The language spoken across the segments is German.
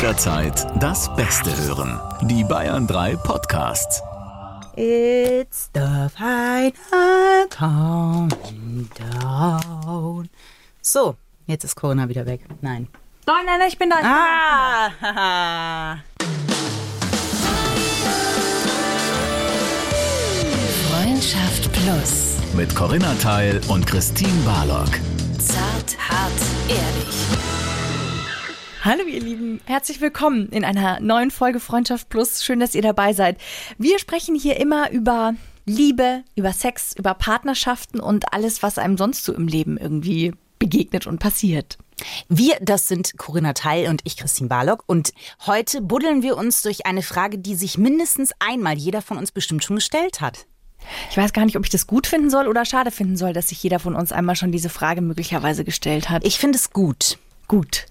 Jederzeit das Beste hören. Die Bayern 3 Podcasts. It's the final countdown. So, jetzt ist Corona wieder weg. Nein. Nein, nein, nein, ich bin da. Ich bin Ah. Freundschaft Plus. Mit Corinna Teil und Christine Barlock. Zart, hart, ehrlich. Hallo ihr Lieben, herzlich willkommen in einer neuen Folge Freundschaft Plus. Schön, dass ihr dabei seid. Wir sprechen hier immer über Liebe, über Sex, über Partnerschaften und alles, was einem sonst so im Leben irgendwie begegnet und passiert. Wir, das sind Corinna Teil und ich, Christine Barlock. Und heute buddeln wir uns durch eine Frage, die sich mindestens einmal jeder von uns bestimmt schon gestellt hat. Ich weiß gar nicht, ob ich das gut finden soll oder schade finden soll, dass sich jeder von uns einmal schon diese Frage möglicherweise gestellt hat. Ich finde es gut. gut.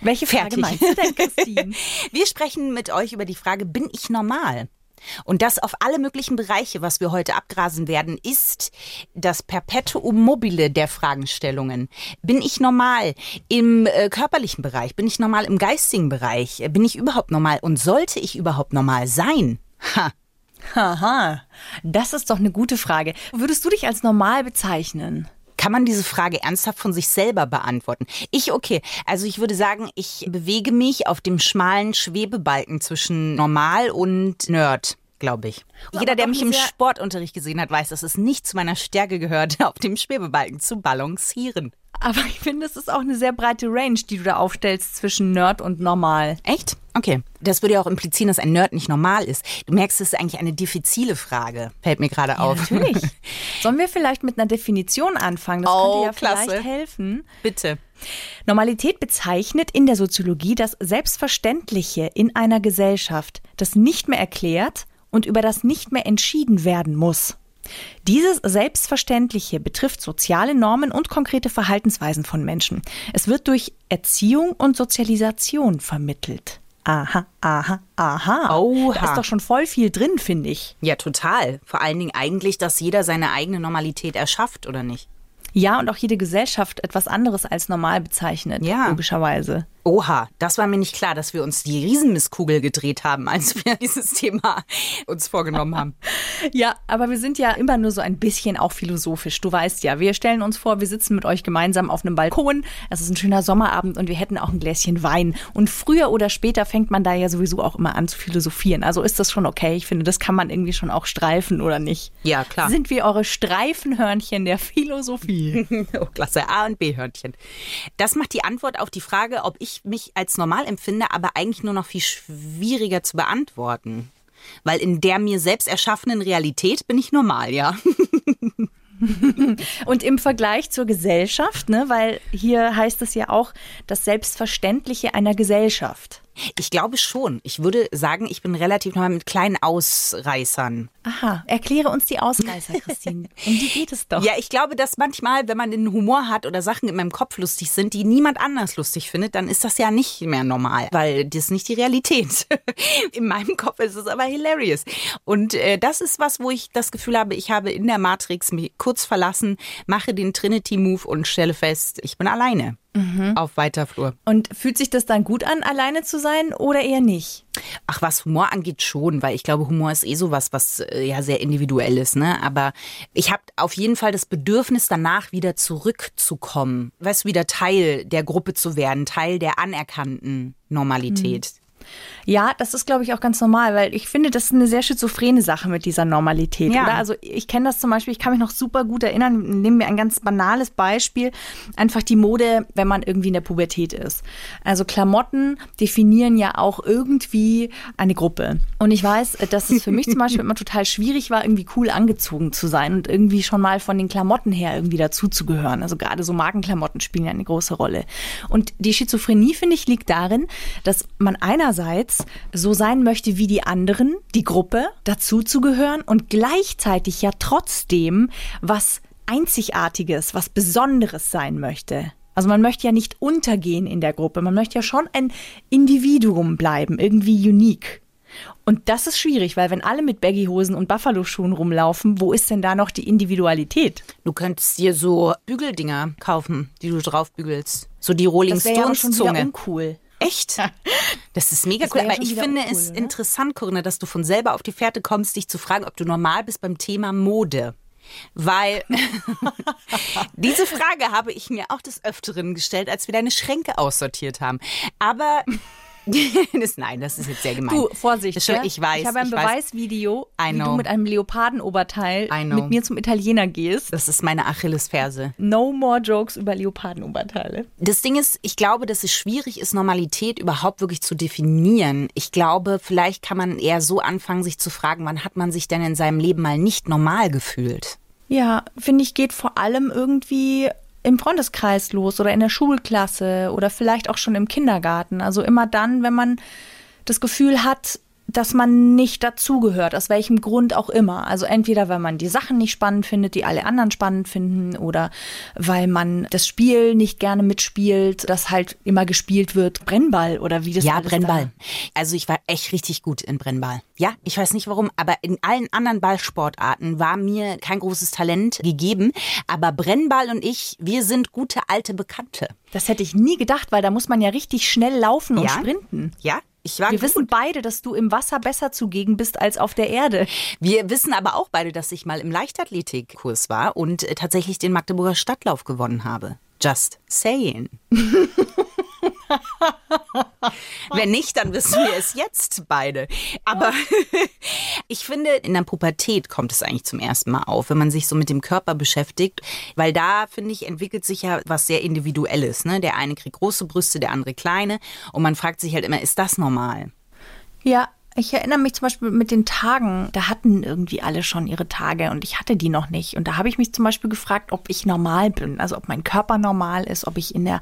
Welche Frage Fertig. meinst du denn, Christine? Wir sprechen mit euch über die Frage, bin ich normal? Und das auf alle möglichen Bereiche, was wir heute abgrasen werden, ist das Perpetuum mobile der Fragestellungen. Bin ich normal im äh, körperlichen Bereich? Bin ich normal im geistigen Bereich? Äh, Bin ich überhaupt normal? Und sollte ich überhaupt normal sein? Ha. Haha, das ist doch eine gute Frage. Würdest du dich als normal bezeichnen? Kann man diese Frage ernsthaft von sich selber beantworten? Ich, okay. Also ich würde sagen, ich bewege mich auf dem schmalen Schwebebalken zwischen normal und Nerd, glaube ich. Jeder, der mich im Sportunterricht gesehen hat, weiß, dass es nicht zu meiner Stärke gehört, auf dem Schwebebalken zu balancieren. Aber ich finde, es ist auch eine sehr breite Range, die du da aufstellst zwischen Nerd und normal. Echt? Okay. Das würde ja auch implizieren, dass ein Nerd nicht normal ist. Du merkst, es ist eigentlich eine diffizile Frage. Fällt mir gerade auf. Natürlich. Sollen wir vielleicht mit einer Definition anfangen? Das Oh, könnte ja klasse. vielleicht helfen. Bitte. Normalität bezeichnet in der Soziologie das Selbstverständliche in einer Gesellschaft, das nicht mehr erklärt und über das nicht mehr entschieden werden muss. Dieses Selbstverständliche betrifft soziale Normen und konkrete Verhaltensweisen von Menschen. Es wird durch Erziehung und Sozialisation vermittelt. Aha, aha, aha. Oha. Da ist doch schon voll viel drin, finde ich. Ja, total. Vor allen Dingen eigentlich, dass jeder seine eigene Normalität erschafft, oder nicht? Ja, und auch jede Gesellschaft etwas anderes als normal bezeichnet, Ja. logischerweise. Oha, das war mir nicht klar, dass wir uns die Riesenmisskugel gedreht haben, als wir dieses Thema uns vorgenommen haben. Ja, aber wir sind ja immer nur so ein bisschen auch philosophisch. Du weißt ja, wir stellen uns vor, wir sitzen mit euch gemeinsam auf einem Balkon. Es ist ein schöner Sommerabend und wir hätten auch ein Gläschen Wein. Und früher oder später fängt man da ja sowieso auch immer an zu philosophieren. Also ist das schon okay. Ich finde, das kann man irgendwie schon auch streifen, oder nicht? Ja, klar. Sind wir eure Streifenhörnchen der Philosophie? Oh, klasse. A- und B-Hörnchen. Das macht die Antwort auf die Frage, ob ich mich als normal empfinde, aber eigentlich nur noch viel schwieriger zu beantworten. Weil in der mir selbst erschaffenen Realität bin ich normal, ja. Und im Vergleich zur Gesellschaft, ne, weil hier heißt es ja auch das Selbstverständliche einer Gesellschaft. Ich glaube schon. Ich würde sagen, ich bin relativ normal mit kleinen Ausreißern. Aha, erkläre uns die Ausreißer, Christine. Um die geht es doch. Ja, ich glaube, dass manchmal, wenn man den Humor hat oder Sachen in meinem Kopf lustig sind, die niemand anders lustig findet, dann ist das ja nicht mehr normal, weil das ist nicht die Realität. in meinem Kopf ist es aber hilarious. Und äh, das ist was, wo ich das Gefühl habe, ich habe in der Matrix mich kurz verlassen, mache den Trinity-Move und stelle fest, ich bin alleine auf weiter Flur. Und fühlt sich das dann gut an, alleine zu sein oder eher nicht? Ach, was Humor angeht schon, weil ich glaube, Humor ist eh sowas, was äh, ja sehr individuell ist, ne? Aber ich habe auf jeden Fall das Bedürfnis danach wieder zurückzukommen, weißt du, wieder Teil der Gruppe zu werden, Teil der anerkannten Normalität. Ja, das ist, glaube ich, auch ganz normal, weil ich finde, das ist eine sehr schizophrene Sache mit dieser Normalität. Ja. Oder? Also ich kenne das zum Beispiel, ich kann mich noch super gut erinnern, nehmen wir ein ganz banales Beispiel, einfach die Mode, wenn man irgendwie in der Pubertät ist. Also Klamotten definieren ja auch irgendwie eine Gruppe. Und ich weiß, dass es für mich zum Beispiel immer total schwierig war, irgendwie cool angezogen zu sein und irgendwie schon mal von den Klamotten her irgendwie dazuzugehören. Also gerade so Markenklamotten spielen ja eine große Rolle. Und die Schizophrenie, finde ich, liegt darin, dass man einerseits so sein möchte wie die anderen, die Gruppe, dazuzugehören und gleichzeitig ja trotzdem was Einzigartiges, was Besonderes sein möchte. Also man möchte ja nicht untergehen in der Gruppe, man möchte ja schon ein Individuum bleiben, irgendwie unique. Und das ist schwierig, weil wenn alle mit Baggyhosen und Buffalo-Schuhen rumlaufen, wo ist denn da noch die Individualität? Du könntest dir so Bügeldinger kaufen, die du drauf bügelst. So die Rolling Das wäre ja schon wieder uncool. Echt? Das ist mega Das cool. ja Aber ich finde uncool, es ne? interessant, Corinna, dass du von selber auf die Fährte kommst, dich zu fragen, ob du normal bist beim Thema Mode. Weil diese Frage habe ich mir auch des Öfteren gestellt, als wir deine Schränke aussortiert haben. Aber das, nein, das ist jetzt sehr gemein. Du, Vorsicht. Das ja? ich weiß. Ich habe ein ich. Beweisvideo, wie du mit einem Leopardenoberteil mit mir zum Italiener gehst. Das ist meine Achillesferse. No more jokes über Leopardenoberteile. Das Ding ist, ich glaube, dass es schwierig ist, Normalität überhaupt wirklich zu definieren. Ich glaube, vielleicht kann man eher so anfangen, sich zu fragen, wann hat man sich denn in seinem Leben mal nicht normal gefühlt? Ja, finde ich, geht vor allem irgendwie im Freundeskreis los oder in der Schulklasse oder vielleicht auch schon im Kindergarten. Also immer dann, wenn man das Gefühl hat, dass man nicht dazugehört, aus welchem Grund auch immer. Also entweder, weil man die Sachen nicht spannend findet, die alle anderen spannend finden, oder weil man das Spiel nicht gerne mitspielt, das halt immer gespielt wird. Brennball oder wie das Ja, Brennball. Also ich war echt richtig gut in Brennball. Ja, ich weiß nicht warum, aber in allen anderen Ballsportarten war mir kein großes Talent gegeben. Aber Brennball und ich, wir sind gute alte Bekannte. Da. Das hätte ich nie gedacht, weil da muss man ja richtig schnell laufen und Ja? sprinten. Ja, ich war Wir gut. wissen beide, dass du im Wasser besser zugegen bist als auf der Erde. Wir wissen aber auch beide, dass ich mal im Leichtathletikkurs war und äh, tatsächlich den Magdeburger Stadtlauf gewonnen habe. Just saying. Wenn nicht, dann wissen wir es jetzt beide. Aber ich finde, in der Pubertät kommt es eigentlich zum ersten Mal auf, wenn man sich so mit dem Körper beschäftigt. Weil da, finde ich, entwickelt sich ja was sehr Individuelles. Ne? Der eine kriegt große Brüste, der andere kleine. Und man fragt sich halt immer, ist das normal? Ja, ich erinnere mich zum Beispiel mit den Tagen, da hatten irgendwie alle schon ihre Tage und ich hatte die noch nicht. Und da habe ich mich zum Beispiel gefragt, ob ich normal bin, also ob mein Körper normal ist, ob ich in der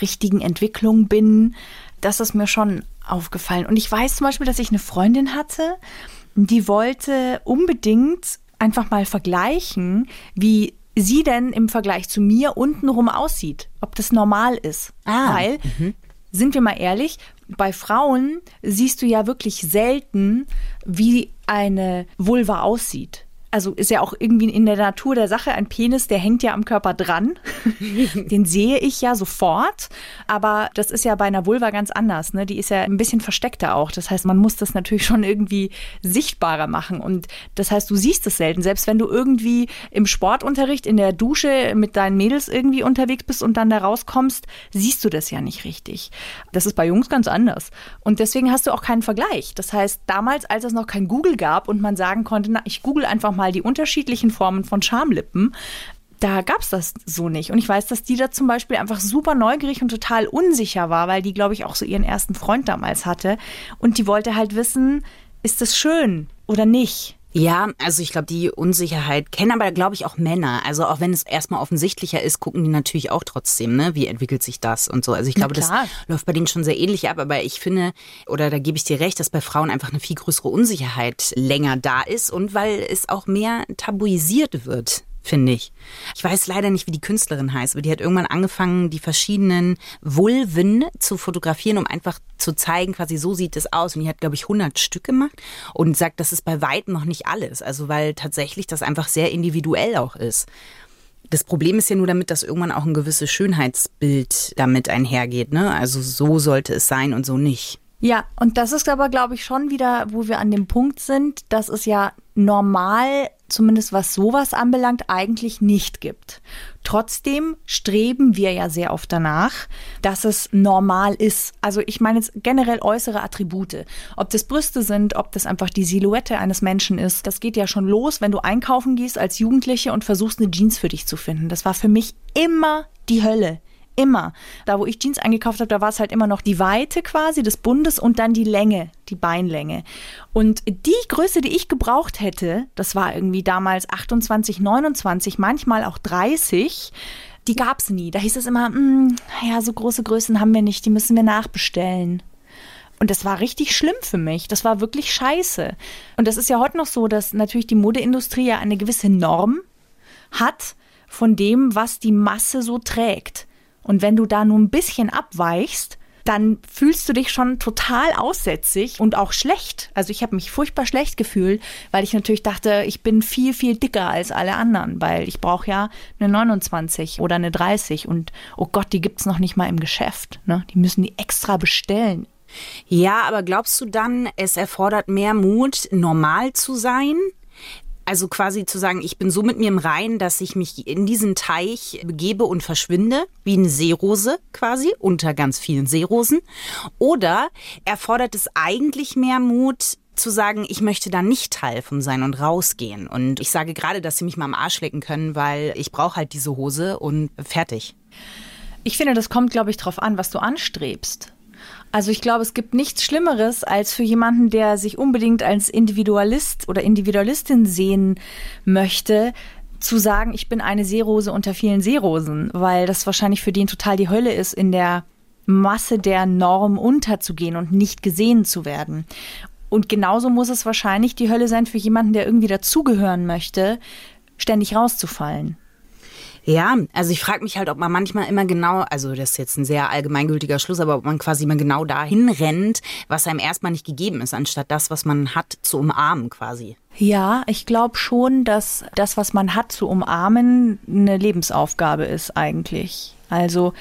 richtigen Entwicklung bin. Das ist mir schon aufgefallen. Und ich weiß zum Beispiel, dass ich eine Freundin hatte, die wollte unbedingt einfach mal vergleichen, wie sie denn im Vergleich zu mir untenrum aussieht, ob das normal ist. Ah, Weil, sind wir mal ehrlich, bei Frauen siehst du ja wirklich selten, wie eine Vulva aussieht. Also ist ja auch irgendwie in der Natur der Sache ein Penis, der hängt ja am Körper dran. Den sehe ich ja sofort. Aber das ist ja bei einer Vulva ganz anders. Ne? Die ist ja ein bisschen versteckter auch. Das heißt, man muss das natürlich schon irgendwie sichtbarer machen. Und das heißt, du siehst es selten. Selbst wenn du irgendwie im Sportunterricht, in der Dusche mit deinen Mädels irgendwie unterwegs bist und dann da rauskommst, siehst du das ja nicht richtig. Das ist bei Jungs ganz anders. Und deswegen hast du auch keinen Vergleich. Das heißt, damals, als es noch kein Google gab und man sagen konnte, na, ich google einfach mal die unterschiedlichen Formen von Schamlippen, da gab es das so nicht. Und ich weiß, dass die da zum Beispiel einfach super neugierig und total unsicher war, weil die, glaube ich, auch so ihren ersten Freund damals hatte. Und die wollte halt wissen, ist das schön oder nicht? Ja, also ich glaube, die Unsicherheit kennen aber, glaube ich, auch Männer. Also auch wenn es erstmal offensichtlicher ist, gucken die natürlich auch trotzdem, ne? Wie entwickelt sich das und so. Also ich glaube, das läuft bei denen schon sehr ähnlich ab. Aber ich finde, oder da gebe ich dir recht, dass bei Frauen einfach eine viel größere Unsicherheit länger da ist und weil es auch mehr tabuisiert wird. Finde ich. Ich weiß leider nicht, wie die Künstlerin heißt, aber die hat irgendwann angefangen, die verschiedenen Vulven zu fotografieren, um einfach zu zeigen, quasi so sieht es aus. Und die hat, glaube ich, 100 Stück gemacht und sagt, das ist bei weitem noch nicht alles. Also, weil tatsächlich das einfach sehr individuell auch ist. Das Problem ist ja nur damit, dass irgendwann auch ein gewisses Schönheitsbild damit einhergeht. Ne? Also so sollte es sein und so nicht. Ja, und das ist aber, glaube ich, schon wieder, wo wir an dem Punkt sind, dass es ja normal, zumindest was sowas anbelangt, eigentlich nicht gibt. Trotzdem streben wir ja sehr oft danach, dass es normal ist. Also ich meine jetzt generell äußere Attribute. Ob das Brüste sind, ob das einfach die Silhouette eines Menschen ist. Das geht ja schon los, wenn du einkaufen gehst als Jugendliche und versuchst eine Jeans für dich zu finden. Das war für mich immer die Hölle. Immer. Da, wo ich Jeans eingekauft habe, da war es halt immer noch die Weite quasi des Bundes und dann die Länge, die Beinlänge. Und die Größe, die ich gebraucht hätte, das war irgendwie damals 28, 29, manchmal auch 30, die gab es nie. Da hieß es immer, "Mm, ja, so große Größen haben wir nicht, die müssen wir nachbestellen. Und das war richtig schlimm für mich. Das war wirklich scheiße. Und das ist ja heute noch so, dass natürlich die Modeindustrie ja eine gewisse Norm hat von dem, was die Masse so trägt. Und wenn du da nur ein bisschen abweichst, dann fühlst du dich schon total aussätzig und auch schlecht. Also ich habe mich furchtbar schlecht gefühlt, weil ich natürlich dachte, ich bin viel, viel dicker als alle anderen, weil ich brauche ja eine 29 oder eine 30 und oh Gott, die gibt's noch nicht mal im Geschäft. Ne? Die müssen die extra bestellen. Ja, aber glaubst du dann, es erfordert mehr Mut, normal zu sein? Also quasi zu sagen, ich bin so mit mir im Reinen, dass ich mich in diesen Teich begebe und verschwinde, wie eine Seerose quasi, unter ganz vielen Seerosen. Oder erfordert es eigentlich mehr Mut, zu sagen, ich möchte da nicht Teil von sein und rausgehen. Und ich sage gerade, dass sie mich mal am Arsch lecken können, weil ich brauche halt diese Hose und fertig. Ich finde, das kommt, glaube ich, drauf an, was du anstrebst. Also ich glaube, es gibt nichts Schlimmeres, als für jemanden, der sich unbedingt als Individualist oder Individualistin sehen möchte, zu sagen, ich bin eine Seerose unter vielen Seerosen, weil das wahrscheinlich für den total die Hölle ist, in der Masse der Norm unterzugehen und nicht gesehen zu werden. Und genauso muss es wahrscheinlich die Hölle sein für jemanden, der irgendwie dazugehören möchte, ständig rauszufallen. Ja, also ich frage mich halt, ob man manchmal immer genau, also das ist jetzt ein sehr allgemeingültiger Schluss, aber ob man quasi immer genau dahin rennt, was einem erstmal nicht gegeben ist, anstatt das, was man hat, zu umarmen quasi. Ja, ich glaube schon, dass das, was man hat, zu umarmen, eine Lebensaufgabe ist eigentlich. Also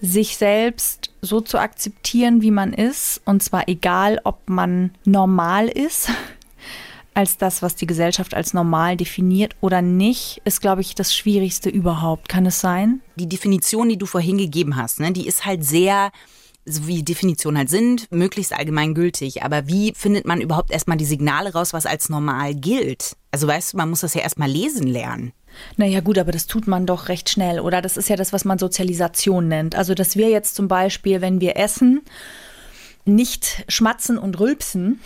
sich selbst so zu akzeptieren, wie man ist, und zwar egal, ob man normal ist als das, was die Gesellschaft als normal definiert oder nicht, ist, glaube ich, das Schwierigste überhaupt. Kann es sein? Die Definition, die du vorhin gegeben hast, ne, die ist halt sehr so wie Definitionen halt sind, möglichst allgemeingültig. Aber wie findet man überhaupt erstmal die Signale raus, was als normal gilt? Also weißt du, man muss das ja erstmal lesen lernen. Naja gut, aber das tut man doch recht schnell, oder? Das ist ja das, was man Sozialisation nennt. Also dass wir jetzt zum Beispiel, wenn wir essen, nicht schmatzen und rülpsen,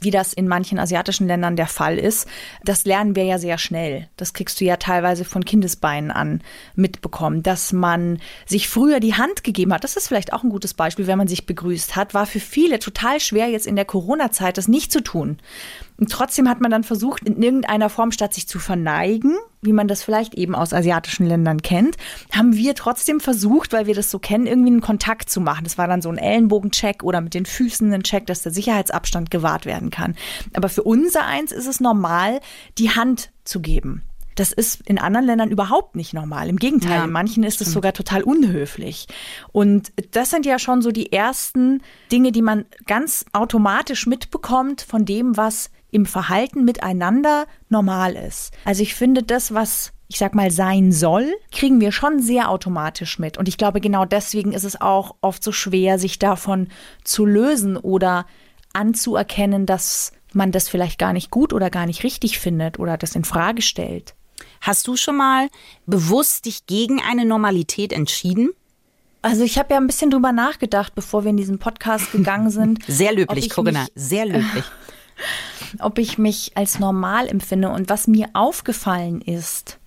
wie das in manchen asiatischen Ländern der Fall ist, das lernen wir ja sehr schnell. Das kriegst du ja teilweise von Kindesbeinen an mitbekommen, dass man sich früher die Hand gegeben hat. Das ist vielleicht auch ein gutes Beispiel, wenn man sich begrüßt hat, war für viele total schwer jetzt in der Corona-Zeit das nicht zu tun. Und trotzdem hat man dann versucht, in irgendeiner Form statt sich zu verneigen, wie man das vielleicht eben aus asiatischen Ländern kennt, haben wir trotzdem versucht, weil wir das so kennen, irgendwie einen Kontakt zu machen. Das war dann so ein Ellenbogencheck oder mit den Füßen ein Check, dass der Sicherheitsabstand gewahrt werden kann. Aber für unser eins ist es normal, die Hand zu geben. Das ist in anderen Ländern überhaupt nicht normal. Im Gegenteil, ja, in manchen ist es sogar total unhöflich. Und das sind ja schon so die ersten Dinge, die man ganz automatisch mitbekommt von dem, was im Verhalten miteinander normal ist. Also ich finde, das, was ich sag mal, sein soll, kriegen wir schon sehr automatisch mit. Und ich glaube, genau deswegen ist es auch oft so schwer, sich davon zu lösen oder anzuerkennen, dass man das vielleicht gar nicht gut oder gar nicht richtig findet oder das in Frage stellt. Hast du schon mal bewusst dich gegen eine Normalität entschieden? Also ich habe ja ein bisschen drüber nachgedacht, bevor wir in diesen Podcast gegangen sind. Sehr löblich, Corinna, sehr löblich. Ob ich mich als normal empfinde. Und was mir aufgefallen ist,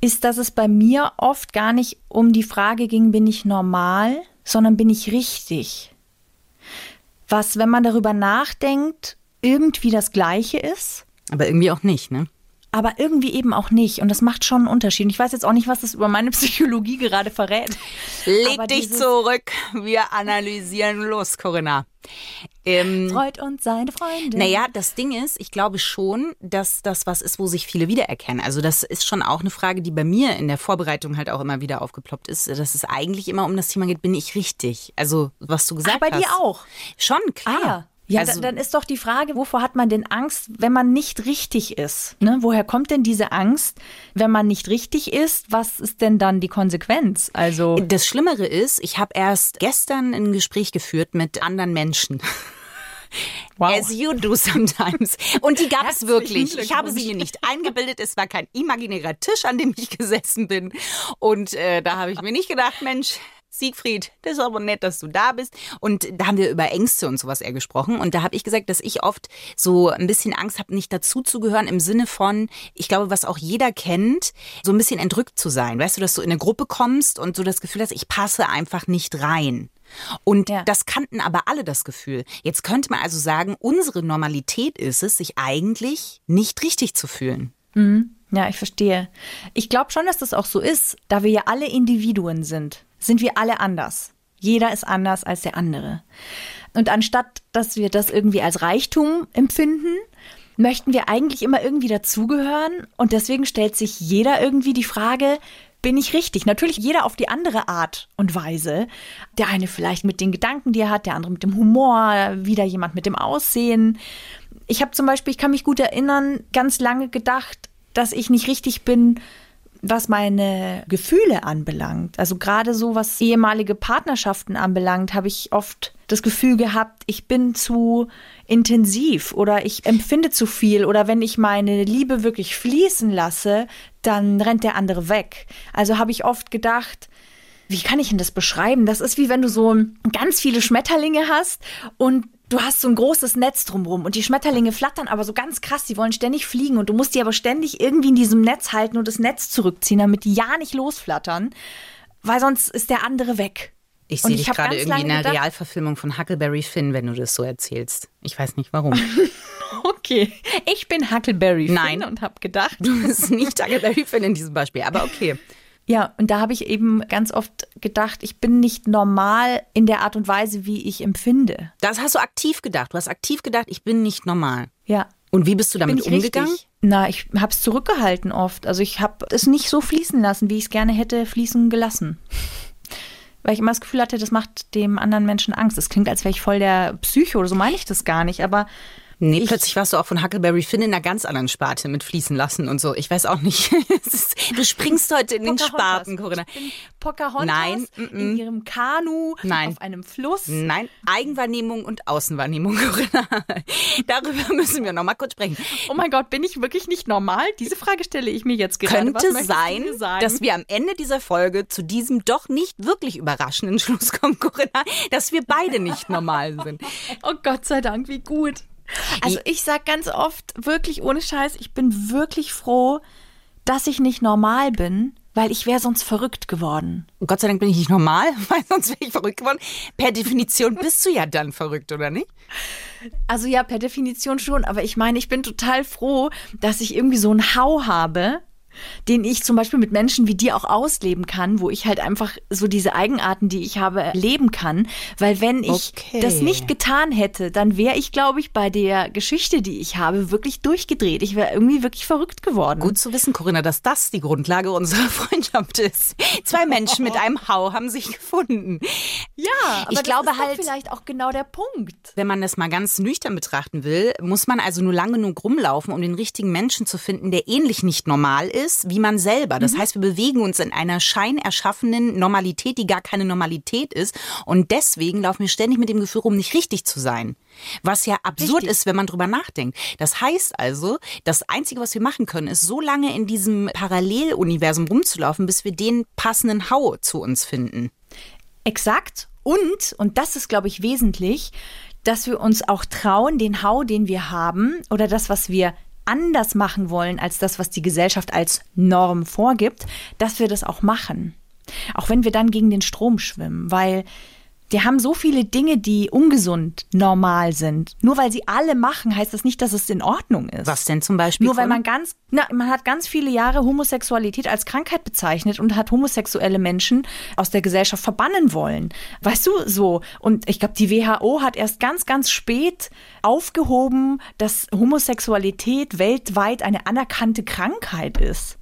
ist, dass es bei mir oft gar nicht um die Frage ging, bin ich normal, sondern bin ich richtig. Was, wenn man darüber nachdenkt, irgendwie das Gleiche ist. Aber irgendwie auch nicht, ne? Aber irgendwie eben auch nicht. Und das macht schon einen Unterschied. Ich weiß jetzt auch nicht, was das über meine Psychologie gerade verrät. Leg aber dich zurück. Wir analysieren los, Corinna. Ähm, Freud und seine Freunde. Naja, das Ding ist, ich glaube schon, dass das was ist, wo sich viele wiedererkennen. Also das ist schon auch eine Frage, die bei mir in der Vorbereitung halt auch immer wieder aufgeploppt ist, dass es eigentlich immer um das Thema geht, bin ich richtig? Also was du gesagt ah, bei hast. bei dir auch? Schon, klar. Ah, ja. Also, dann ist doch die Frage, wovor hat man denn Angst, wenn man nicht richtig ist? Ne? Woher kommt denn diese Angst, wenn man nicht richtig ist? Was ist denn dann die Konsequenz? Also das Schlimmere ist, ich habe erst gestern ein Gespräch geführt mit anderen Menschen. Wow. As you do sometimes. Und die gab es wirklich. Ich habe sie mir nicht eingebildet. Es war kein imaginärer Tisch, an dem ich gesessen bin. Und äh, da habe ich mir nicht gedacht, Mensch, Siegfried, das ist aber nett, dass du da bist. Und da haben wir über Ängste und sowas eher gesprochen. Und da habe ich gesagt, dass ich oft so ein bisschen Angst habe, nicht dazuzugehören im Sinne von, ich glaube, was auch jeder kennt, so ein bisschen entrückt zu sein. Weißt du, dass du in eine Gruppe kommst und so das Gefühl hast, ich passe einfach nicht rein. Und ja. das kannten aber alle das Gefühl. Jetzt könnte man also sagen, unsere Normalität ist es, sich eigentlich nicht richtig zu fühlen. Mhm. Ja, ich verstehe. Ich glaube schon, dass das auch so ist, da wir ja alle Individuen sind sind wir alle anders. Jeder ist anders als der andere. Und anstatt, dass wir das irgendwie als Reichtum empfinden, möchten wir eigentlich immer irgendwie dazugehören. Und deswegen stellt sich jeder irgendwie die Frage, bin ich richtig. Natürlich jeder auf die andere Art und Weise. Der eine vielleicht mit den Gedanken, die er hat, der andere mit dem Humor, wieder jemand mit dem Aussehen. Ich habe zum Beispiel, ich kann mich gut erinnern, ganz lange gedacht, dass ich nicht richtig bin, was meine Gefühle anbelangt. Also gerade so, was ehemalige Partnerschaften anbelangt, habe ich oft das Gefühl gehabt, ich bin zu intensiv oder ich empfinde zu viel oder wenn ich meine Liebe wirklich fließen lasse, dann rennt der andere weg. Also habe ich oft gedacht, wie kann ich denn das beschreiben? Das ist wie wenn du so ganz viele Schmetterlinge hast und du hast so ein großes Netz drumrum und die Schmetterlinge flattern aber so ganz krass, die wollen ständig fliegen und du musst die aber ständig irgendwie in diesem Netz halten und das Netz zurückziehen, damit die ja nicht losflattern, weil sonst ist der andere weg. Ich sehe ich dich gerade irgendwie in einer gedacht- Realverfilmung von Huckleberry Finn, wenn du das so erzählst. Ich weiß nicht warum. Okay, ich bin Huckleberry Finn Nein. und habe gedacht, Du bist nicht Huckleberry Finn in diesem Beispiel, aber okay. Ja, und da habe ich eben ganz oft gedacht, ich bin nicht normal in der Art und Weise, wie ich empfinde. Das hast du aktiv gedacht. Du hast aktiv gedacht, ich bin nicht normal. Ja. Und wie bist du damit umgegangen? richtig? Na, ich habe es zurückgehalten oft. Also ich habe es nicht so fließen lassen, wie ich es gerne hätte fließen gelassen. Weil ich immer das Gefühl hatte, das macht dem anderen Menschen Angst. Das klingt, als wäre ich voll der Psycho oder so meine ich das gar nicht. Aber Nee, Ich- plötzlich warst du auch von Huckleberry Finn in einer ganz anderen Sparte mit fließen lassen und so. Ich weiß auch nicht. Du springst heute in den. Sparten, Corinna. Pocahontas Nein, in ihrem Kanu Nein. auf einem Fluss. Nein, Eigenwahrnehmung und Außenwahrnehmung, Corinna. Darüber müssen wir noch mal kurz sprechen. Oh mein Gott, bin ich wirklich nicht normal? Diese Frage stelle ich mir jetzt gerade. Könnte sein, dass wir am Ende dieser Folge zu diesem doch nicht wirklich überraschenden Schluss kommen, Corinna, dass wir beide nicht normal sind. Oh Gott sei Dank, wie gut. Also ich sag ganz oft, wirklich ohne Scheiß, ich bin wirklich froh, dass ich nicht normal bin, weil ich wäre sonst verrückt geworden. Gott sei Dank bin ich nicht normal, weil sonst wäre ich verrückt geworden. Per Definition bist du ja dann verrückt, oder nicht? Also ja, per Definition schon, aber ich meine, ich bin total froh, dass ich irgendwie so einen Hau habe, den ich zum Beispiel mit Menschen wie dir auch ausleben kann, wo ich halt einfach so diese Eigenarten, die ich habe, leben kann. Weil wenn ich Okay. das nicht getan hätte, dann wäre ich, glaube ich, bei der Geschichte, die ich habe, wirklich durchgedreht. Ich wäre irgendwie wirklich verrückt geworden. Gut zu wissen, Corinna, dass das die Grundlage unserer Freundschaft ist. Zwei Menschen mit einem Hau haben sich gefunden. Ja, aber Ich das glaube ist halt- vielleicht auch genau der Punkt. Wenn man das mal ganz nüchtern betrachten will, muss man also nur lang genug rumlaufen, um den richtigen Menschen zu finden, der ähnlich nicht normal ist wie man selber. Das heißt, wir bewegen uns in einer scheinerschaffenen Normalität, die gar keine Normalität ist. Und deswegen laufen wir ständig mit dem Gefühl rum, nicht richtig zu sein. Was ja absurd Richtig. ist, wenn man drüber nachdenkt. Das heißt also, das Einzige, was wir machen können, ist so lange in diesem Paralleluniversum rumzulaufen, bis wir den passenden Hau zu uns finden. Exakt. Und, und das ist, glaube ich, wesentlich, dass wir uns auch trauen, den Hau, den wir haben, oder das, was wir anders machen wollen als das, was die Gesellschaft als Norm vorgibt, dass wir das auch machen. Auch wenn wir dann gegen den Strom schwimmen, weil wir haben so viele Dinge, die ungesund normal sind. Nur weil sie alle machen, heißt das nicht, dass es in Ordnung ist. Was denn zum Beispiel? Nur weil man ganz, na, man hat ganz viele Jahre Homosexualität als Krankheit bezeichnet und hat homosexuelle Menschen aus der Gesellschaft verbannen wollen. Weißt du, so. Und ich glaube, die WHO hat erst ganz, ganz spät aufgehoben, dass Homosexualität weltweit eine anerkannte Krankheit ist.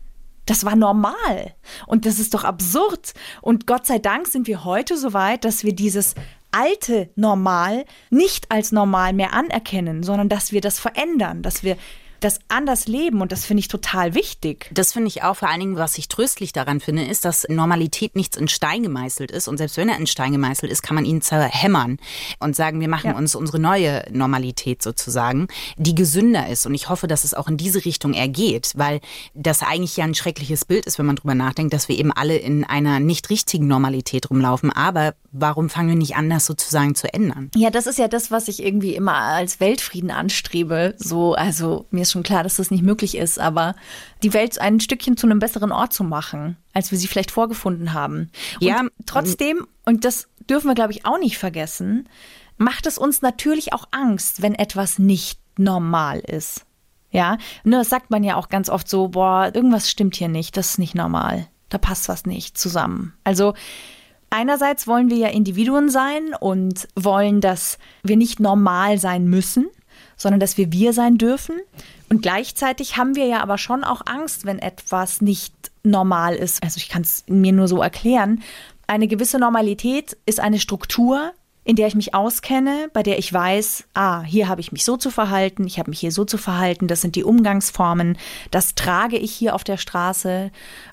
Das war normal. Und das ist doch absurd. Und Gott sei Dank sind wir heute so weit, dass wir dieses alte Normal nicht als normal mehr anerkennen, sondern dass wir das verändern, dass wir das anders leben. Und das finde ich total wichtig. Das finde ich auch vor allen Dingen, was ich tröstlich daran finde, ist, dass Normalität nichts in Stein gemeißelt ist. Und selbst wenn er in Stein gemeißelt ist, kann man ihn zerhämmern und sagen, wir machen Ja. uns unsere neue Normalität sozusagen, die gesünder ist. Und ich hoffe, dass es auch in diese Richtung ergeht, weil das eigentlich ja ein schreckliches Bild ist, wenn man drüber nachdenkt, dass wir eben alle in einer nicht richtigen Normalität rumlaufen. Aber warum fangen wir nicht an, das sozusagen zu ändern? Ja, das ist ja das, was ich irgendwie immer als Weltfrieden anstrebe. So, also mir ist schon klar, dass das nicht möglich ist, aber die Welt ein Stückchen zu einem besseren Ort zu machen, als wir sie vielleicht vorgefunden haben. Und Ja, trotzdem, und das dürfen wir, glaube ich, auch nicht vergessen, macht es uns natürlich auch Angst, wenn etwas nicht normal ist. Ja, ne, das sagt man ja auch ganz oft so, boah, irgendwas stimmt hier nicht, das ist nicht normal. Da passt was nicht zusammen. Also Einerseits wollen wir ja Individuen sein und wollen, dass wir nicht normal sein müssen. Sondern dass wir wir sein dürfen. Und gleichzeitig haben wir ja aber schon auch Angst, wenn etwas nicht normal ist. Also ich kann es mir nur so erklären. Eine gewisse Normalität ist eine Struktur, in der ich mich auskenne, bei der ich weiß, ah, hier habe ich mich so zu verhalten, ich habe mich hier so zu verhalten, das sind die Umgangsformen, das trage ich hier auf der Straße.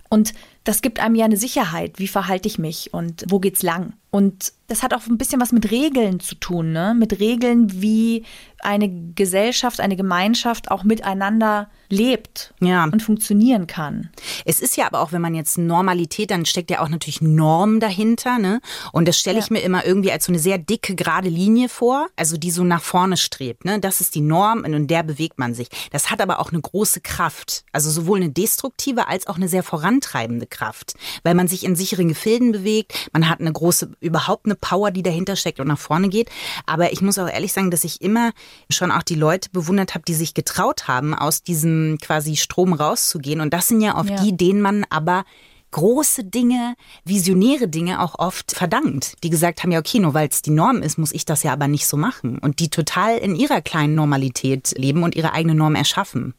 Und das gibt einem ja eine Sicherheit, wie verhalte ich mich und wo geht's lang. Und das hat auch ein bisschen was mit Regeln zu tun, ne? Mit Regeln, wie eine Gesellschaft, eine Gemeinschaft auch miteinander lebt Ja. und funktionieren kann. Es ist ja aber auch, wenn man jetzt Normalität, dann steckt ja auch natürlich Norm dahinter, ne? Und das stelle ich Ja. mir immer irgendwie als so eine sehr dicke, gerade Linie vor, also die so nach vorne strebt, ne? Das ist die Norm und in der bewegt man sich. Das hat aber auch eine große Kraft. Also sowohl eine destruktive als auch eine sehr vorantreibende Kraft. Weil man sich in sicheren Gefilden bewegt, man hat eine große, überhaupt eine Power, die dahinter steckt und nach vorne geht. Aber ich muss auch ehrlich sagen, dass ich immer schon auch die Leute bewundert habe, die sich getraut haben, aus diesem quasi Strom rauszugehen. Und das sind ja oft Ja. die, denen man aber große Dinge, visionäre Dinge auch oft verdankt. Die gesagt haben, ja, okay, nur weil es die Norm ist, muss ich das ja aber nicht so machen. Und die total in ihrer kleinen Normalität leben und ihre eigene Norm erschaffen.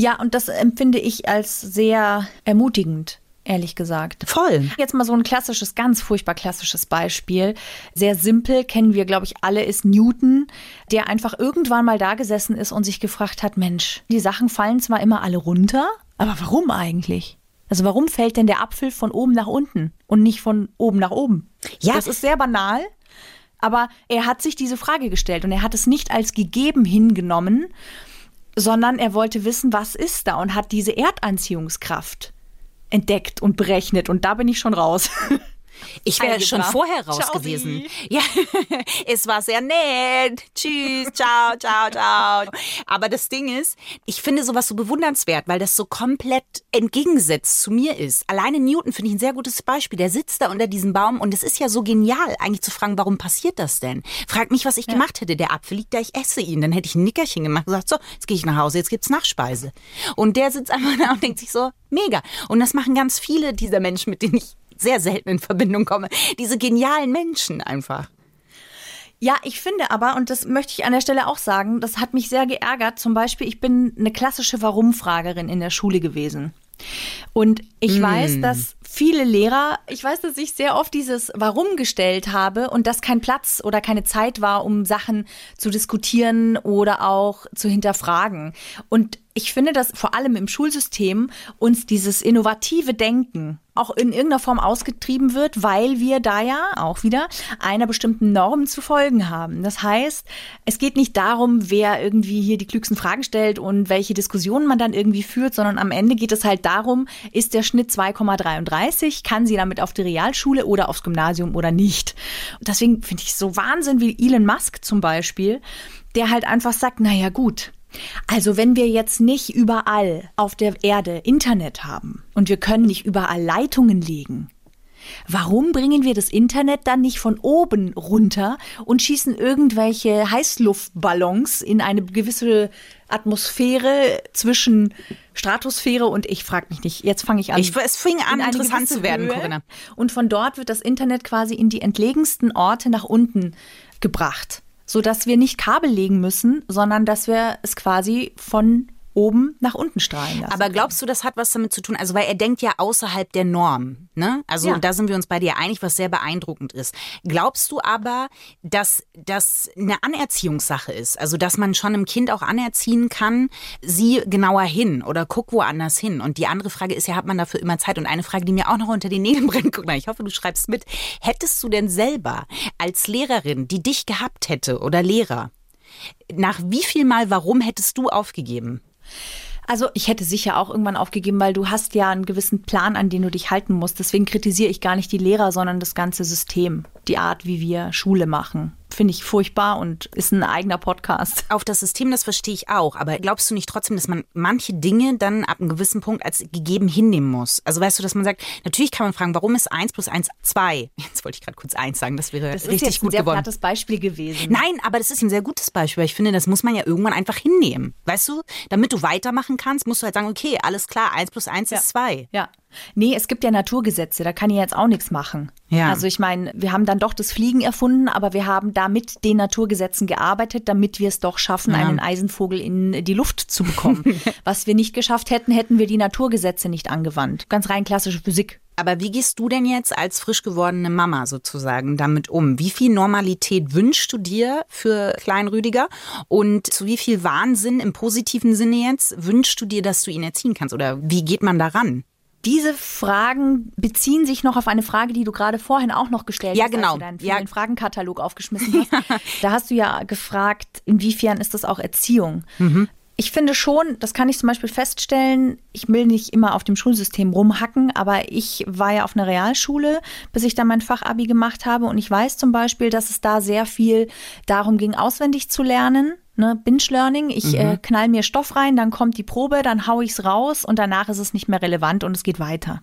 Ja, und das empfinde ich als sehr ermutigend. Ehrlich gesagt. Voll. Jetzt mal so ein klassisches, ganz furchtbar klassisches Beispiel. Sehr simpel, kennen wir, glaube ich, alle, ist Newton, der einfach irgendwann mal da gesessen ist und sich gefragt hat, Mensch, die Sachen fallen zwar immer alle runter, aber warum eigentlich? Also warum fällt denn der Apfel von oben nach unten und nicht von oben nach oben? Ja. Das ist sehr banal, aber er hat sich diese Frage gestellt und er hat es nicht als gegeben hingenommen, sondern er wollte wissen, was ist da und hat diese Erdanziehungskraft entdeckt und berechnet und da bin ich schon raus. Ich wäre schon vorher raus Ciao, gewesen. Sie. Ja, es war sehr nett. Tschüss, ciao, ciao, ciao. Aber das Ding ist, ich finde sowas so bewundernswert, weil das so komplett entgegengesetzt zu mir ist. Alleine Newton finde ich ein sehr gutes Beispiel. Der sitzt da unter diesem Baum und es ist ja so genial, eigentlich zu fragen, warum passiert das denn? Frag mich, was ich gemacht hätte. Der Apfel liegt da, ich esse ihn. Dann hätte ich ein Nickerchen gemacht und gesagt, so, jetzt gehe ich nach Hause, jetzt gibt's Nachspeise. Und der sitzt einfach da und denkt sich so, mega. Und das machen ganz viele dieser Menschen, mit denen ich sehr selten in Verbindung komme. Diese genialen Menschen einfach. Ja, ich finde aber, und das möchte ich an der Stelle auch sagen, das hat mich sehr geärgert. Zum Beispiel, ich bin eine klassische Warum-Fragerin in der Schule gewesen. Und ich weiß, dass viele Lehrer, ich weiß, dass ich sehr oft dieses Warum gestellt habe und dass kein Platz oder keine Zeit war, um Sachen zu diskutieren oder auch zu hinterfragen. Und ich finde, dass vor allem im Schulsystem uns dieses innovative Denken auch in irgendeiner Form ausgetrieben wird, weil wir da ja auch wieder einer bestimmten Norm zu folgen haben. Das heißt, es geht nicht darum, wer irgendwie hier die klügsten Fragen stellt und welche Diskussionen man dann irgendwie führt, sondern am Ende geht es halt darum, ist der Schnitt 2,33, kann sie damit auf die Realschule oder aufs Gymnasium oder nicht. Und deswegen finde ich so Wahnsinn wie Elon Musk zum Beispiel, der halt einfach sagt, naja gut, also wenn wir jetzt nicht überall auf der Erde Internet haben und wir können nicht überall Leitungen legen, warum bringen wir das Internet dann nicht von oben runter und schießen irgendwelche Heißluftballons in eine gewisse Atmosphäre zwischen Stratosphäre und ich frage mich nicht, jetzt fange ich an. Ich, es fing an, in interessant zu werden, Höhe. Corinna. Und von dort wird das Internet quasi in die entlegensten Orte nach unten gebracht, sodass wir nicht Kabel legen müssen, sondern dass wir es quasi von oben nach unten strahlen lassen. Aber glaubst du, das hat was damit zu tun? Also, weil er denkt ja außerhalb der Norm. Ne? Also, Ja. da sind wir uns bei dir einig, was sehr beeindruckend ist. Glaubst du aber, dass das eine Anerziehungssache ist? Also, dass man schon einem Kind auch anerziehen kann, sieh genauer hin oder guck woanders hin. Und die andere Frage ist ja, hat man dafür immer Zeit? Und eine Frage, die mir auch noch unter den Nägeln brennt, guck mal, ich hoffe, du schreibst mit. Hättest du denn selber als Lehrerin, die dich gehabt hätte oder Lehrer, nach wie viel Mal warum hättest du aufgegeben? Also ich hätte sicher auch irgendwann aufgegeben, weil du hast ja einen gewissen Plan, an den du dich halten musst. Deswegen kritisiere ich gar nicht die Lehrer, sondern das ganze System, die Art, wie wir Schule machen. Finde ich furchtbar und ist ein eigener Podcast. auf das System, das verstehe ich auch. Aber glaubst du nicht trotzdem, dass man manche Dinge dann ab einem gewissen Punkt als gegeben hinnehmen muss? Also weißt du, dass man sagt, natürlich kann man fragen, warum ist 1 plus 1 2? Jetzt wollte ich gerade kurz 1 sagen, das wäre Das ist richtig jetzt gut ein sehr geworden. plattes Beispiel gewesen. Nein, aber das ist ein sehr gutes Beispiel. weil Ich finde, das muss man ja irgendwann einfach hinnehmen. Weißt du, damit du weitermachen kannst, musst du halt sagen, okay, alles klar, 1 plus 1 ist 2. Ja. Nee, es gibt ja Naturgesetze, da kann ich jetzt auch nichts machen. Ja. Also ich meine, wir haben dann doch das Fliegen erfunden, aber wir haben da mit den Naturgesetzen gearbeitet, damit wir es doch schaffen, einen Eisenvogel in die Luft zu bekommen. Was wir nicht geschafft hätten, hätten wir die Naturgesetze nicht angewandt. Ganz rein klassische Physik. Aber wie gehst du denn jetzt als frisch gewordene Mama sozusagen damit um? Wie viel Normalität wünschst du dir für Klein Rüdiger? Und zu wie viel Wahnsinn im positiven Sinne jetzt wünschst du dir, dass du ihn erziehen kannst? Oder wie geht man daran? Diese Fragen beziehen sich noch auf eine Frage, die du gerade vorhin auch noch gestellt Ja, hast, genau. als du deinen Ja. Fragenkatalog aufgeschmissen hast. Da hast du ja gefragt, inwiefern ist das auch Erziehung? Mhm. Ich finde schon, das kann ich zum Beispiel feststellen, ich will nicht immer auf dem Schulsystem rumhacken, aber ich war ja auf einer Realschule, bis ich dann mein Fachabi gemacht habe und ich weiß zum Beispiel, dass es da sehr viel darum ging, auswendig zu lernen. Ne, Binge-Learning, ich äh, knall mir Stoff rein, dann kommt die Probe, dann hau ich's raus und danach ist es nicht mehr relevant und es geht weiter.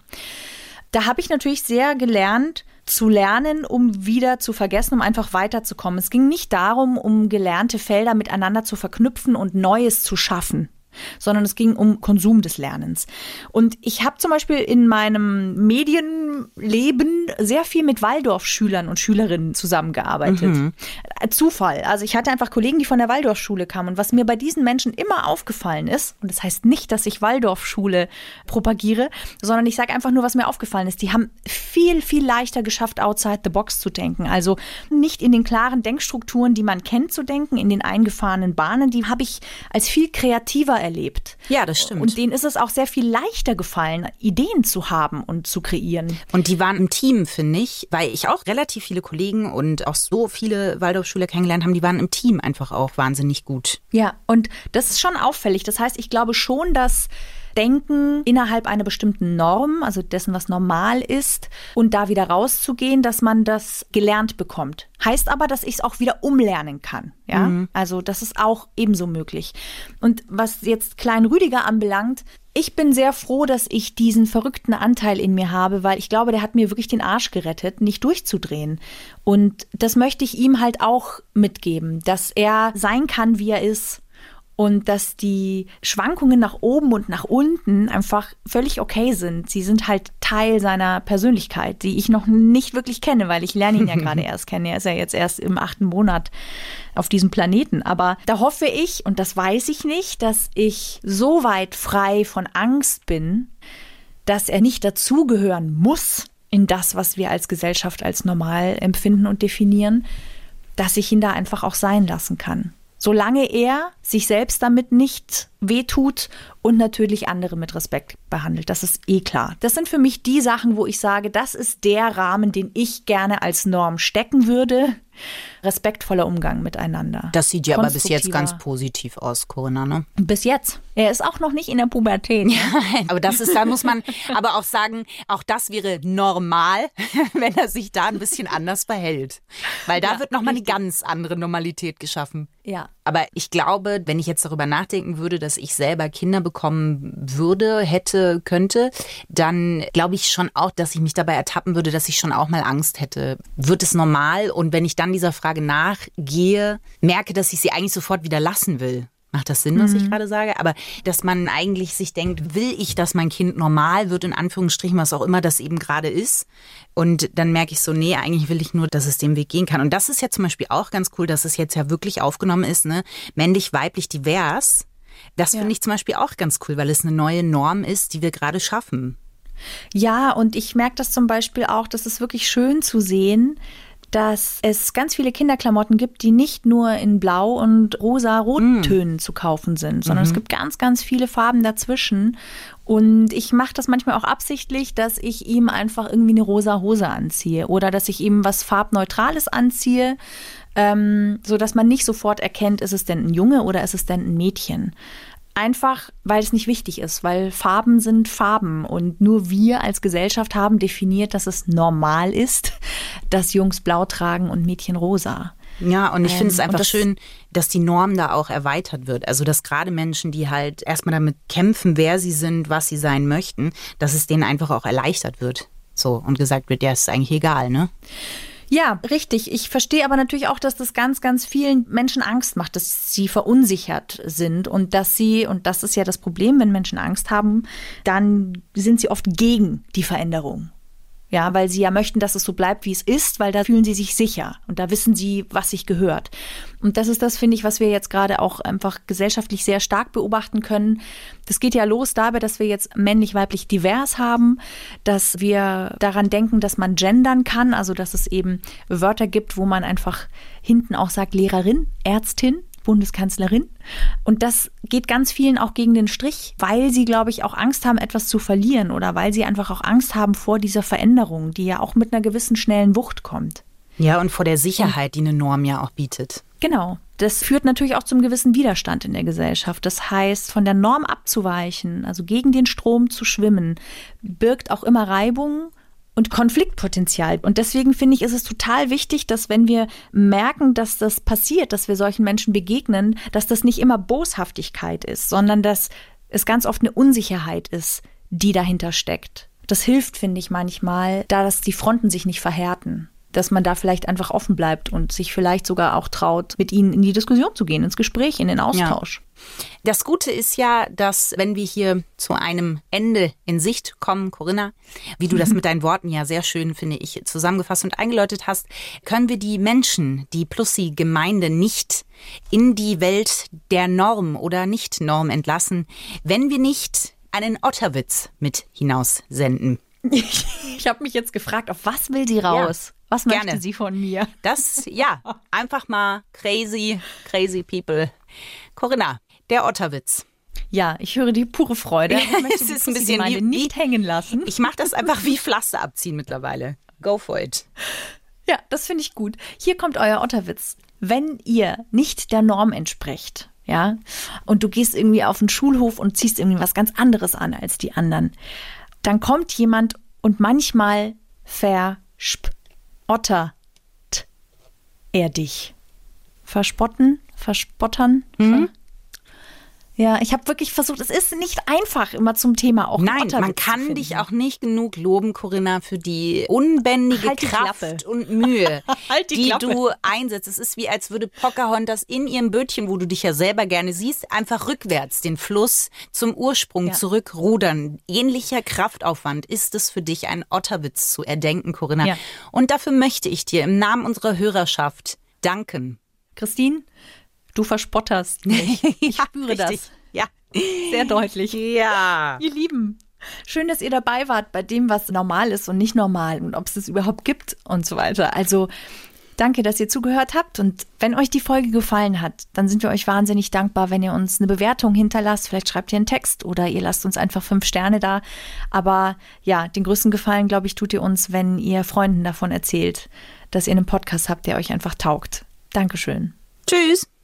Da habe ich natürlich sehr gelernt zu lernen, um wieder zu vergessen, um einfach weiterzukommen. Es ging nicht darum, um gelernte Felder miteinander zu verknüpfen und Neues zu schaffen sondern es ging um Konsum des Lernens. Und ich habe zum Beispiel in meinem Medienleben sehr viel mit Waldorfschülern und Schülerinnen zusammengearbeitet. Äh, Zufall. Also ich hatte einfach Kollegen, die von der Waldorfschule kamen. Und was mir bei diesen Menschen immer aufgefallen ist, und das heißt nicht, dass ich Waldorfschule propagiere, sondern ich sage einfach nur, was mir aufgefallen ist. Die haben viel, viel leichter geschafft, outside the box zu denken. Also nicht in den klaren Denkstrukturen, die man kennt, zu denken, in den eingefahrenen Bahnen. Die habe ich als viel kreativer erlebt. Ja, das stimmt. Und denen ist es auch sehr viel leichter gefallen, Ideen zu haben und zu kreieren. Und die waren im Team, finde ich, weil ich auch relativ viele Kollegen und auch so viele Waldorfschüler kennengelernt haben, die waren im Team einfach auch wahnsinnig gut. Ja, und das ist schon auffällig. Das heißt, ich glaube schon, dass Denken innerhalb einer bestimmten Norm, also dessen, was normal ist, und da wieder rauszugehen, dass man das gelernt bekommt. Heißt aber, dass ich es auch wieder umlernen kann. Ja, also das ist auch ebenso möglich. Und was jetzt Klein Rüdiger anbelangt, ich bin sehr froh, dass ich diesen verrückten Anteil in mir habe, weil ich glaube, der hat mir wirklich den Arsch gerettet, nicht durchzudrehen. Und das möchte ich ihm halt auch mitgeben, dass er sein kann, wie er ist und dass die Schwankungen nach oben und nach unten einfach völlig okay sind. Sie sind halt Teil seiner Persönlichkeit, die ich noch nicht wirklich kenne, weil ich lerne ihn ja gerade erst kennen. Er ist ja jetzt erst im achten Monat auf diesem Planeten. Aber da hoffe ich, und das weiß ich nicht, dass ich so weit frei von Angst bin, dass er nicht dazugehören muss in das, was wir als Gesellschaft als normal empfinden und definieren, dass ich ihn da einfach auch sein lassen kann. Solange er sich selbst damit nicht wehtut und natürlich andere mit Respekt behandelt. Das ist eh klar. Das sind für mich die Sachen, wo ich sage, das ist der Rahmen, den ich gerne als Norm stecken würde. Respektvoller Umgang miteinander. Das sieht ja aber bis jetzt ganz positiv aus, Corinna, ne? Bis jetzt. Er ist auch noch nicht in der Pubertät. Aber das ist, da muss man aber auch sagen, auch das wäre normal, wenn er sich da ein bisschen anders verhält. Weil da Ja, wird nochmal eine ganz andere Normalität geschaffen. Ja. Aber ich glaube, wenn ich jetzt darüber nachdenken würde, dass ich selber Kinder bekommen würde, hätte, könnte, dann glaube ich schon auch, dass ich mich dabei ertappen würde, dass ich schon auch mal Angst hätte. Wird es normal? Und wenn ich dann dieser Frage nachgehe, merke, dass ich sie eigentlich sofort wieder lassen will. Macht das Sinn, was ich gerade sage? Aber dass man eigentlich sich denkt, will ich, dass mein Kind normal wird, in Anführungsstrichen, was auch immer das eben gerade ist. Und dann merke ich so, nee, eigentlich will ich nur, dass es den Weg gehen kann. Und das ist ja zum Beispiel auch ganz cool, dass es jetzt ja wirklich aufgenommen ist, ne? Männlich, weiblich, divers. Das finde ich zum Beispiel auch ganz cool, weil es eine neue Norm ist, die wir gerade schaffen. Ja, und ich merke das zum Beispiel auch, das ist wirklich schön zu sehen, dass es ganz viele Kinderklamotten gibt, die nicht nur in Blau und rosa-rottönen zu kaufen sind, sondern es gibt ganz, ganz viele Farben dazwischen. Und ich mache das manchmal auch absichtlich, dass ich ihm einfach irgendwie eine rosa Hose anziehe oder dass ich ihm was Farbneutrales anziehe, ähm, so dass man nicht sofort erkennt, ist es denn ein Junge oder ist es denn ein Mädchen. Einfach, weil es nicht wichtig ist, weil Farben sind Farben und nur wir als Gesellschaft haben definiert, dass es normal ist, dass Jungs blau tragen und Mädchen rosa. Ja, und ich finde es Ähm, einfach das- schön, dass die Norm da auch erweitert wird. Also, dass gerade Menschen, die halt erstmal damit kämpfen, wer sie sind, was sie sein möchten, dass es denen einfach auch erleichtert wird. So, und gesagt wird, ja, ist eigentlich egal, ne? Ja, richtig. Ich verstehe aber natürlich auch, dass das ganz, ganz vielen Menschen Angst macht, dass sie verunsichert sind und dass sie, und das ist ja das Problem, wenn Menschen Angst haben, dann sind sie oft gegen die Veränderung. Ja, weil sie ja möchten, dass es so bleibt, wie es ist, weil da fühlen sie sich sicher und da wissen sie, was sich gehört. Und das ist das, finde ich, was wir jetzt gerade auch einfach gesellschaftlich sehr stark beobachten können. Das geht ja los dabei, dass wir jetzt männlich-weiblich divers haben, dass wir daran denken, dass man gendern kann, also dass es eben Wörter gibt, wo man einfach hinten auch sagt Lehrerin, Ärztin, Bundeskanzlerin. Und das geht ganz vielen auch gegen den Strich, weil sie, glaube ich, auch Angst haben, etwas zu verlieren oder weil sie einfach auch Angst haben vor dieser Veränderung, die ja auch mit einer gewissen schnellen Wucht kommt. Ja, und vor der Sicherheit, die eine Norm ja auch bietet. Genau. Das führt natürlich auch zum gewissen Widerstand in der Gesellschaft. Das heißt, von der Norm abzuweichen, also gegen den Strom zu schwimmen, birgt auch immer Reibung und Konfliktpotenzial. Und deswegen finde ich, ist es total wichtig, dass wenn wir merken, dass das passiert, dass wir solchen Menschen begegnen, dass das nicht immer Boshaftigkeit ist, sondern dass es ganz oft eine Unsicherheit ist, die dahinter steckt. Das hilft, finde ich, manchmal, da dass die Fronten sich nicht verhärten dass man da vielleicht einfach offen bleibt und sich vielleicht sogar auch traut, mit ihnen in die Diskussion zu gehen, ins Gespräch, in den Austausch. Ja. Das Gute ist ja, dass wenn wir hier zu einem Ende in Sicht kommen, Corinna, wie du das mit deinen Worten ja sehr schön, finde ich, zusammengefasst und eingeläutet hast, können wir die Menschen, die Plussi-Gemeinde nicht in die Welt der Norm oder Nicht-Norm entlassen, wenn wir nicht einen Otterwitz mit hinaus senden. Ich habe mich jetzt gefragt, auf was will sie raus? Ja. Was Gerne. möchte sie von mir? Das, ja, einfach mal crazy, crazy people. Corinna, der Otterwitz. Ja, ich höre die pure Freude. es ist ein bisschen wie, nicht hängen lassen. Ich mache das einfach wie Pflaster abziehen mittlerweile. Go for it. Ja, das finde ich gut. Hier kommt euer Otterwitz. Wenn ihr nicht der Norm entsprecht, ja, und du gehst irgendwie auf den Schulhof und ziehst irgendwie was ganz anderes an als die anderen, dann kommt jemand und manchmal versp ottert er dich. Verspotten, verspottern, mhm. Ja, ich habe wirklich versucht, es ist nicht einfach immer zum Thema auch Nein, man kann dich auch nicht genug loben, Corinna, für die unbändige halt die Kraft Klappe. und Mühe, halt die, die du einsetzt. Es ist wie, als würde Pocahontas in ihrem Bötchen, wo du dich ja selber gerne siehst, einfach rückwärts den Fluss zum Ursprung ja. zurückrudern. Ähnlicher Kraftaufwand ist es für dich, einen Otterwitz zu erdenken, Corinna. Ja. Und dafür möchte ich dir im Namen unserer Hörerschaft danken. Christine, Du verspotterst mich. Ich spüre ja, das. Ja. Sehr deutlich. Ja. Ihr Lieben. Schön, dass ihr dabei wart bei dem, was normal ist und nicht normal und ob es es überhaupt gibt und so weiter. Also danke, dass ihr zugehört habt und wenn euch die Folge gefallen hat, dann sind wir euch wahnsinnig dankbar, wenn ihr uns eine Bewertung hinterlasst. Vielleicht schreibt ihr einen Text oder ihr lasst uns einfach fünf Sterne da. Aber ja, den größten Gefallen, glaube ich, tut ihr uns, wenn ihr Freunden davon erzählt, dass ihr einen Podcast habt, der euch einfach taugt. Dankeschön. Tschüss.